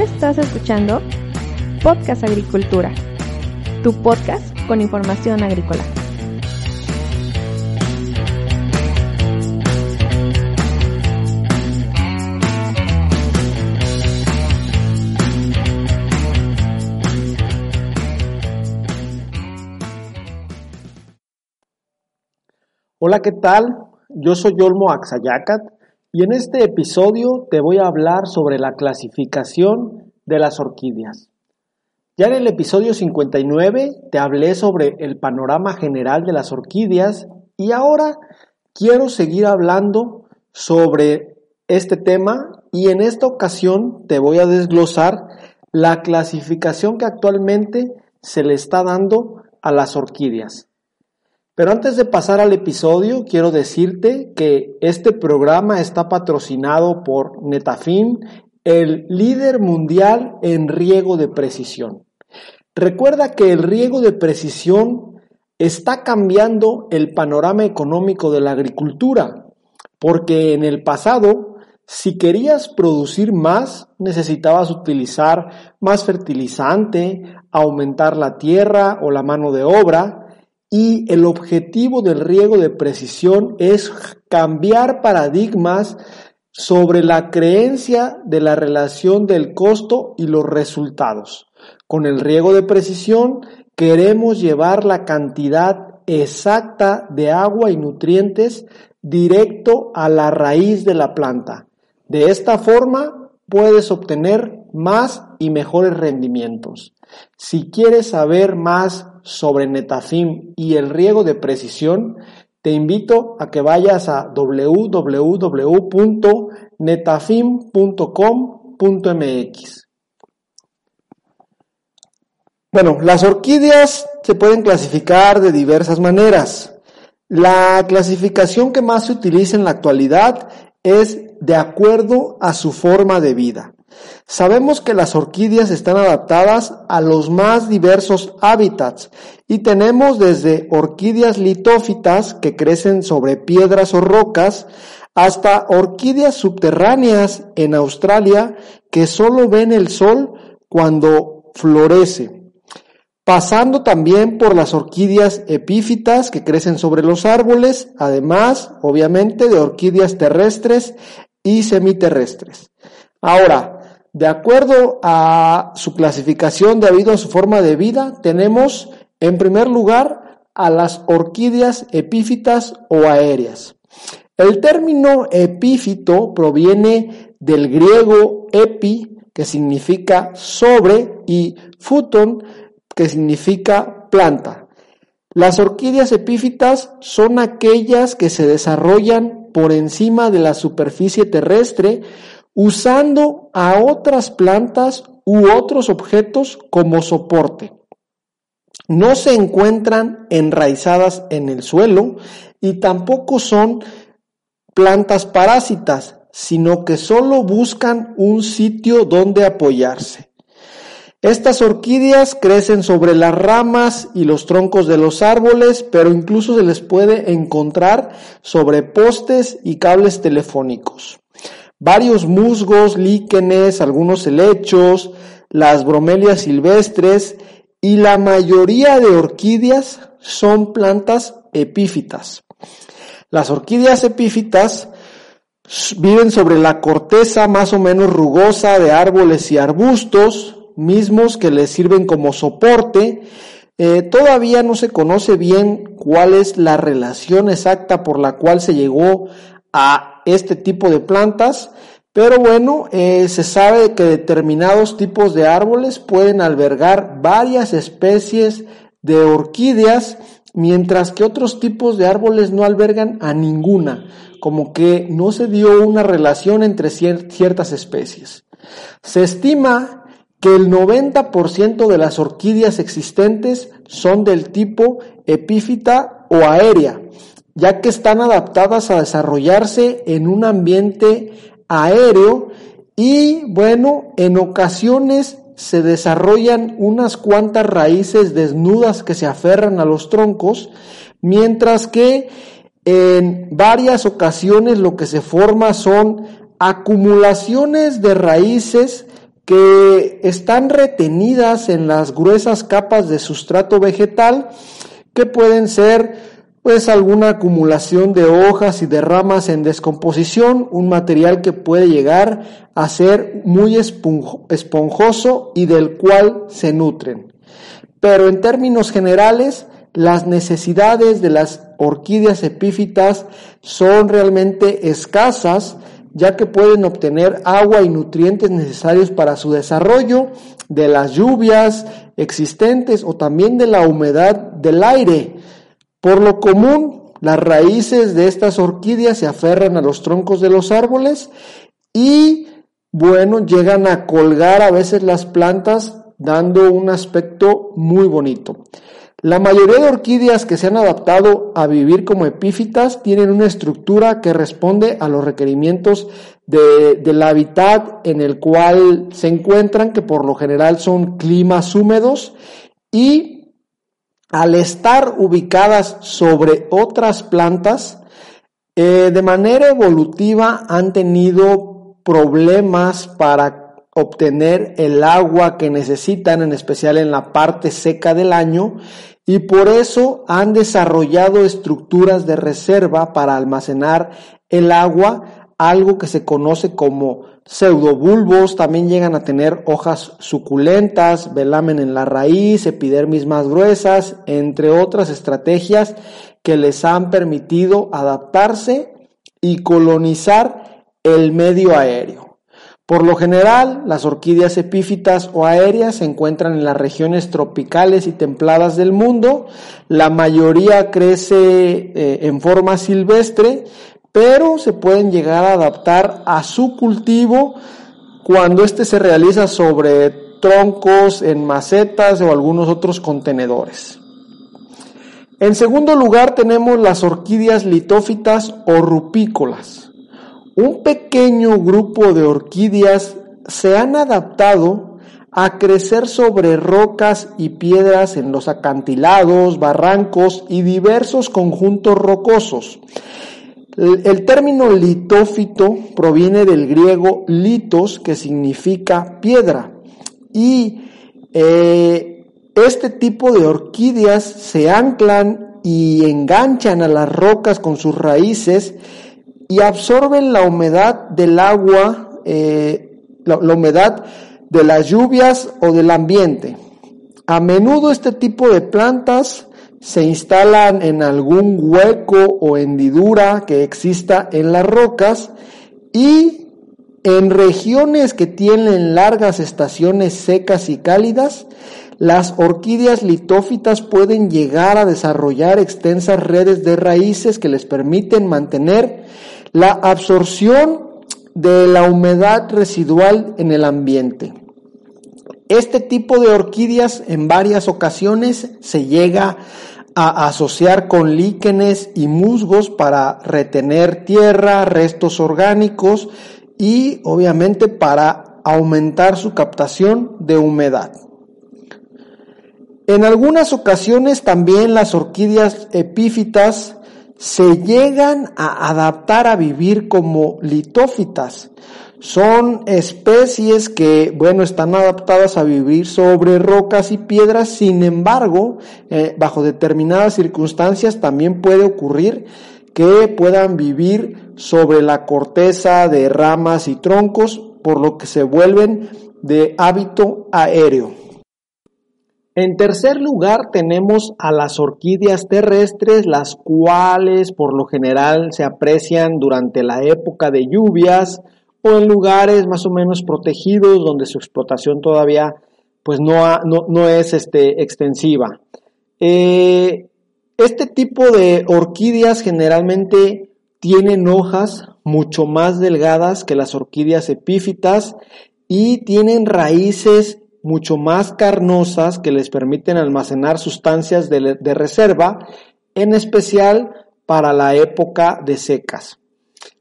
Estás escuchando Podcast Agricultura, tu podcast con información agrícola. Hola, ¿qué tal? Yo soy Olmo Axayacat y en este episodio te voy a hablar sobre la clasificación de las orquídeas. Ya en el episodio 59 te hablé sobre el panorama general de las orquídeas y ahora quiero seguir hablando sobre este tema y en esta ocasión te voy a desglosar la clasificación que actualmente se le está dando a las orquídeas. Pero antes de pasar al episodio, quiero decirte que este programa está patrocinado por Netafim, el líder mundial en riego de precisión. Recuerda que el riego de precisión está cambiando el panorama económico de la agricultura, porque en el pasado, si querías producir más, necesitabas utilizar más fertilizante, aumentar la tierra o la mano de obra, y el objetivo del riego de precisión es cambiar paradigmas sobre la creencia de la relación del costo y los resultados. Con el riego de precisión queremos llevar la cantidad exacta de agua y nutrientes directo a la raíz de la planta. De esta forma puedes obtener más y mejores rendimientos. Si quieres saber más sobre Netafim y el riego de precisión, te invito a que vayas a www.netafim.com.mx. Bueno, las orquídeas se pueden clasificar de diversas maneras. La clasificación que más se utiliza en la actualidad es de acuerdo a su forma de vida. Sabemos que las orquídeas están adaptadas a los más diversos hábitats y tenemos desde orquídeas litófitas que crecen sobre piedras o rocas hasta orquídeas subterráneas en Australia que solo ven el sol cuando florece. Pasando también por las orquídeas epífitas que crecen sobre los árboles, además, obviamente, de orquídeas terrestres y semiterrestres. Ahora, de acuerdo a su clasificación debido a su forma de vida, tenemos en primer lugar a las orquídeas epífitas o aéreas. El término epífito proviene del griego epi, que significa sobre, y futon, que significa planta. Las orquídeas epífitas son aquellas que se desarrollan por encima de la superficie terrestre usando a otras plantas u otros objetos como soporte. No se encuentran enraizadas en el suelo y tampoco son plantas parásitas, sino que solo buscan un sitio donde apoyarse. Estas orquídeas crecen sobre las ramas y los troncos de los árboles, pero incluso se les puede encontrar sobre postes y cables telefónicos varios musgos, líquenes, algunos helechos, las bromelias silvestres y la mayoría de orquídeas son plantas epífitas. Las orquídeas epífitas viven sobre la corteza más o menos rugosa de árboles y arbustos, mismos que les sirven como soporte. Eh, todavía no se conoce bien cuál es la relación exacta por la cual se llegó a este tipo de plantas, pero bueno, eh, se sabe que determinados tipos de árboles pueden albergar varias especies de orquídeas, mientras que otros tipos de árboles no albergan a ninguna, como que no se dio una relación entre ciertas especies. Se estima que el 90% de las orquídeas existentes son del tipo epífita o aérea, ya que están adaptadas a desarrollarse en un ambiente aéreo y bueno, en ocasiones se desarrollan unas cuantas raíces desnudas que se aferran a los troncos, mientras que en varias ocasiones lo que se forma son acumulaciones de raíces que están retenidas en las gruesas capas de sustrato vegetal que pueden ser pues alguna acumulación de hojas y de ramas en descomposición, un material que puede llegar a ser muy esponjoso y del cual se nutren. Pero en términos generales, las necesidades de las orquídeas epífitas son realmente escasas, ya que pueden obtener agua y nutrientes necesarios para su desarrollo de las lluvias existentes o también de la humedad del aire. Por lo común, las raíces de estas orquídeas se aferran a los troncos de los árboles y, bueno, llegan a colgar a veces las plantas dando un aspecto muy bonito. La mayoría de orquídeas que se han adaptado a vivir como epífitas tienen una estructura que responde a los requerimientos del hábitat en el cual se encuentran, que por lo general son climas húmedos, y al estar ubicadas sobre otras plantas, eh, de manera evolutiva han tenido problemas para obtener el agua que necesitan, en especial en la parte seca del año, y por eso han desarrollado estructuras de reserva para almacenar el agua, algo que se conoce como pseudobulbos, también llegan a tener hojas suculentas, velamen en la raíz, epidermis más gruesas, entre otras estrategias que les han permitido adaptarse y colonizar el medio aéreo. Por lo general, las orquídeas epífitas o aéreas se encuentran en las regiones tropicales y templadas del mundo. La mayoría crece eh, en forma silvestre, pero se pueden llegar a adaptar a su cultivo cuando éste se realiza sobre troncos, en macetas o algunos otros contenedores. En segundo lugar tenemos las orquídeas litófitas o rupícolas. Un pequeño grupo de orquídeas se han adaptado a crecer sobre rocas y piedras en los acantilados, barrancos y diversos conjuntos rocosos. El, término litófito proviene del griego litos, que significa piedra. Y eh, este tipo de orquídeas se anclan y enganchan a las rocas con sus raíces y absorben la humedad del agua, eh, la, humedad de las lluvias o del ambiente. A menudo este tipo de plantas se instalan en algún hueco o hendidura que exista en las rocas y en regiones que tienen largas estaciones secas y cálidas, las orquídeas litófitas pueden llegar a desarrollar extensas redes de raíces que les permiten mantener la absorción de la humedad residual en el ambiente. Este tipo de orquídeas en varias ocasiones se llega a asociar con líquenes y musgos para retener tierra, restos orgánicos y obviamente para aumentar su captación de humedad. En algunas ocasiones también las orquídeas epífitas se llegan a adaptar a vivir como litófitas. Son especies que, bueno, están adaptadas a vivir sobre rocas y piedras, sin embargo, eh, bajo determinadas circunstancias también puede ocurrir que puedan vivir sobre la corteza de ramas y troncos, por lo que se vuelven de hábito aéreo. En tercer lugar tenemos a las orquídeas terrestres, las cuales por lo general se aprecian durante la época de lluvias en lugares más o menos protegidos donde su explotación todavía pues no, no, es este, extensiva. Eh, este tipo de orquídeas generalmente tienen hojas mucho más delgadas que las orquídeas epífitas y tienen raíces mucho más carnosas que les permiten almacenar sustancias de, reserva, en especial para la época de secas.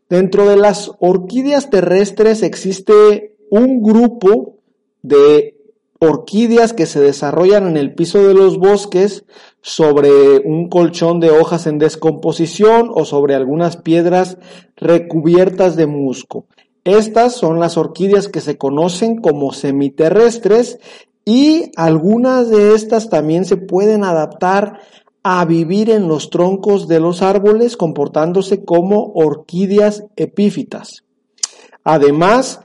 Dentro de las orquídeas terrestres existe un grupo de orquídeas que se desarrollan en el piso de los bosques sobre un colchón de hojas en descomposición o sobre algunas piedras recubiertas de musgo. Estas son las orquídeas que se conocen como semiterrestres y algunas de estas también se pueden adaptar a vivir en los troncos de los árboles comportándose como orquídeas epífitas. Además,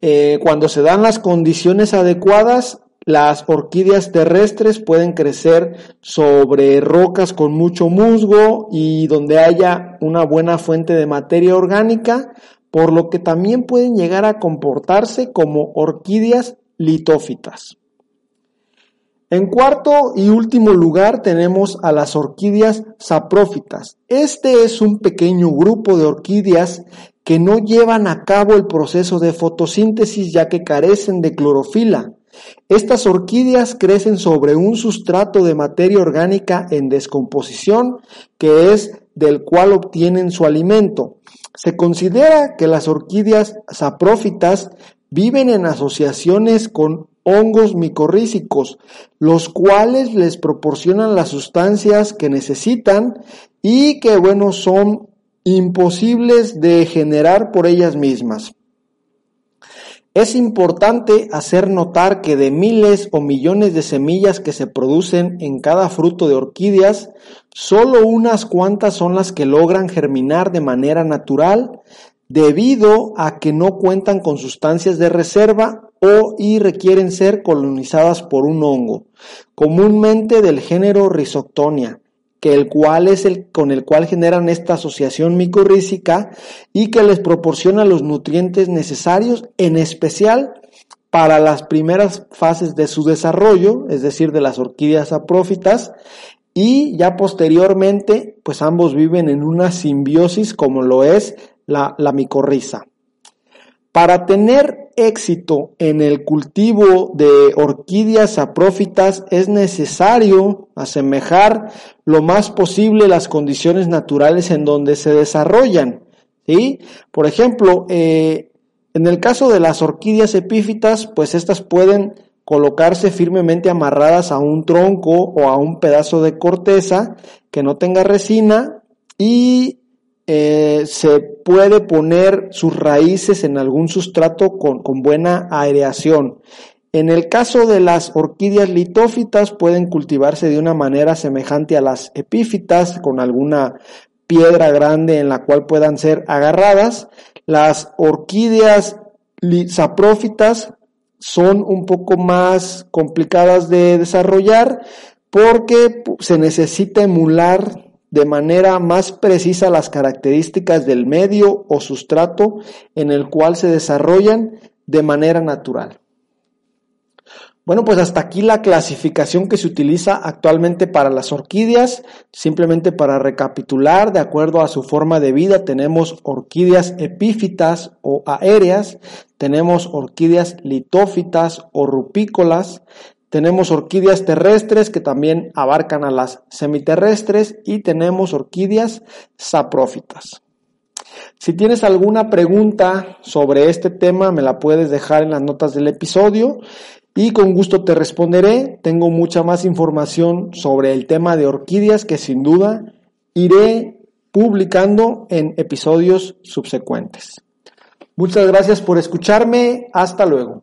eh, cuando se dan las condiciones adecuadas, las orquídeas terrestres pueden crecer sobre rocas con mucho musgo y donde haya una buena fuente de materia orgánica, por lo que también pueden llegar a comportarse como orquídeas litófitas. En cuarto y último lugar tenemos a las orquídeas saprófitas. Este es un pequeño grupo de orquídeas que no llevan a cabo el proceso de fotosíntesis ya que carecen de clorofila. Estas orquídeas crecen sobre un sustrato de materia orgánica en descomposición que es del cual obtienen su alimento. Se considera que las orquídeas saprófitas viven en asociaciones con hongos micorrízicos, los cuales les proporcionan las sustancias que necesitan y que, bueno, son imposibles de generar por ellas mismas. Es importante hacer notar que de miles o millones de semillas que se producen en cada fruto de orquídeas, solo unas cuantas son las que logran germinar de manera natural debido a que no cuentan con sustancias de reserva o y requieren ser colonizadas por un hongo, comúnmente del género Rhizoctonia, que el cual es el con el cual generan esta asociación micorrícica y que les proporciona los nutrientes necesarios, en especial para las primeras fases de su desarrollo, es decir, de las orquídeas aprófitas, y ya posteriormente, pues ambos viven en una simbiosis como lo es la, la micorriza. Para tener éxito en el cultivo de orquídeas aprófitas es necesario asemejar lo más posible las condiciones naturales en donde se desarrollan. ¿sí? Por ejemplo, eh, en el caso de las orquídeas epífitas, pues estas pueden colocarse firmemente amarradas a un tronco o a un pedazo de corteza que no tenga resina y se puede poner sus raíces en algún sustrato con, con buena aireación. En el caso de las orquídeas litófitas pueden cultivarse de una manera semejante a las epífitas con alguna piedra grande en la cual puedan ser agarradas. Las orquídeas saprófitas son un poco más complicadas de desarrollar porque se necesita emular de manera más precisa las características del medio o sustrato en el cual se desarrollan de manera natural. Bueno, pues hasta aquí la clasificación que se utiliza actualmente para las orquídeas. Simplemente para recapitular, de acuerdo a su forma de vida, tenemos orquídeas epífitas o aéreas, tenemos orquídeas litófitas o rupícolas, tenemos orquídeas terrestres que también abarcan a las semiterrestres y tenemos orquídeas saprófitas. Si tienes alguna pregunta sobre este tema, me la puedes dejar en las notas del episodio y con gusto te responderé. Tengo mucha más información sobre el tema de orquídeas que sin duda iré publicando en episodios subsecuentes. Muchas gracias por escucharme. Hasta luego.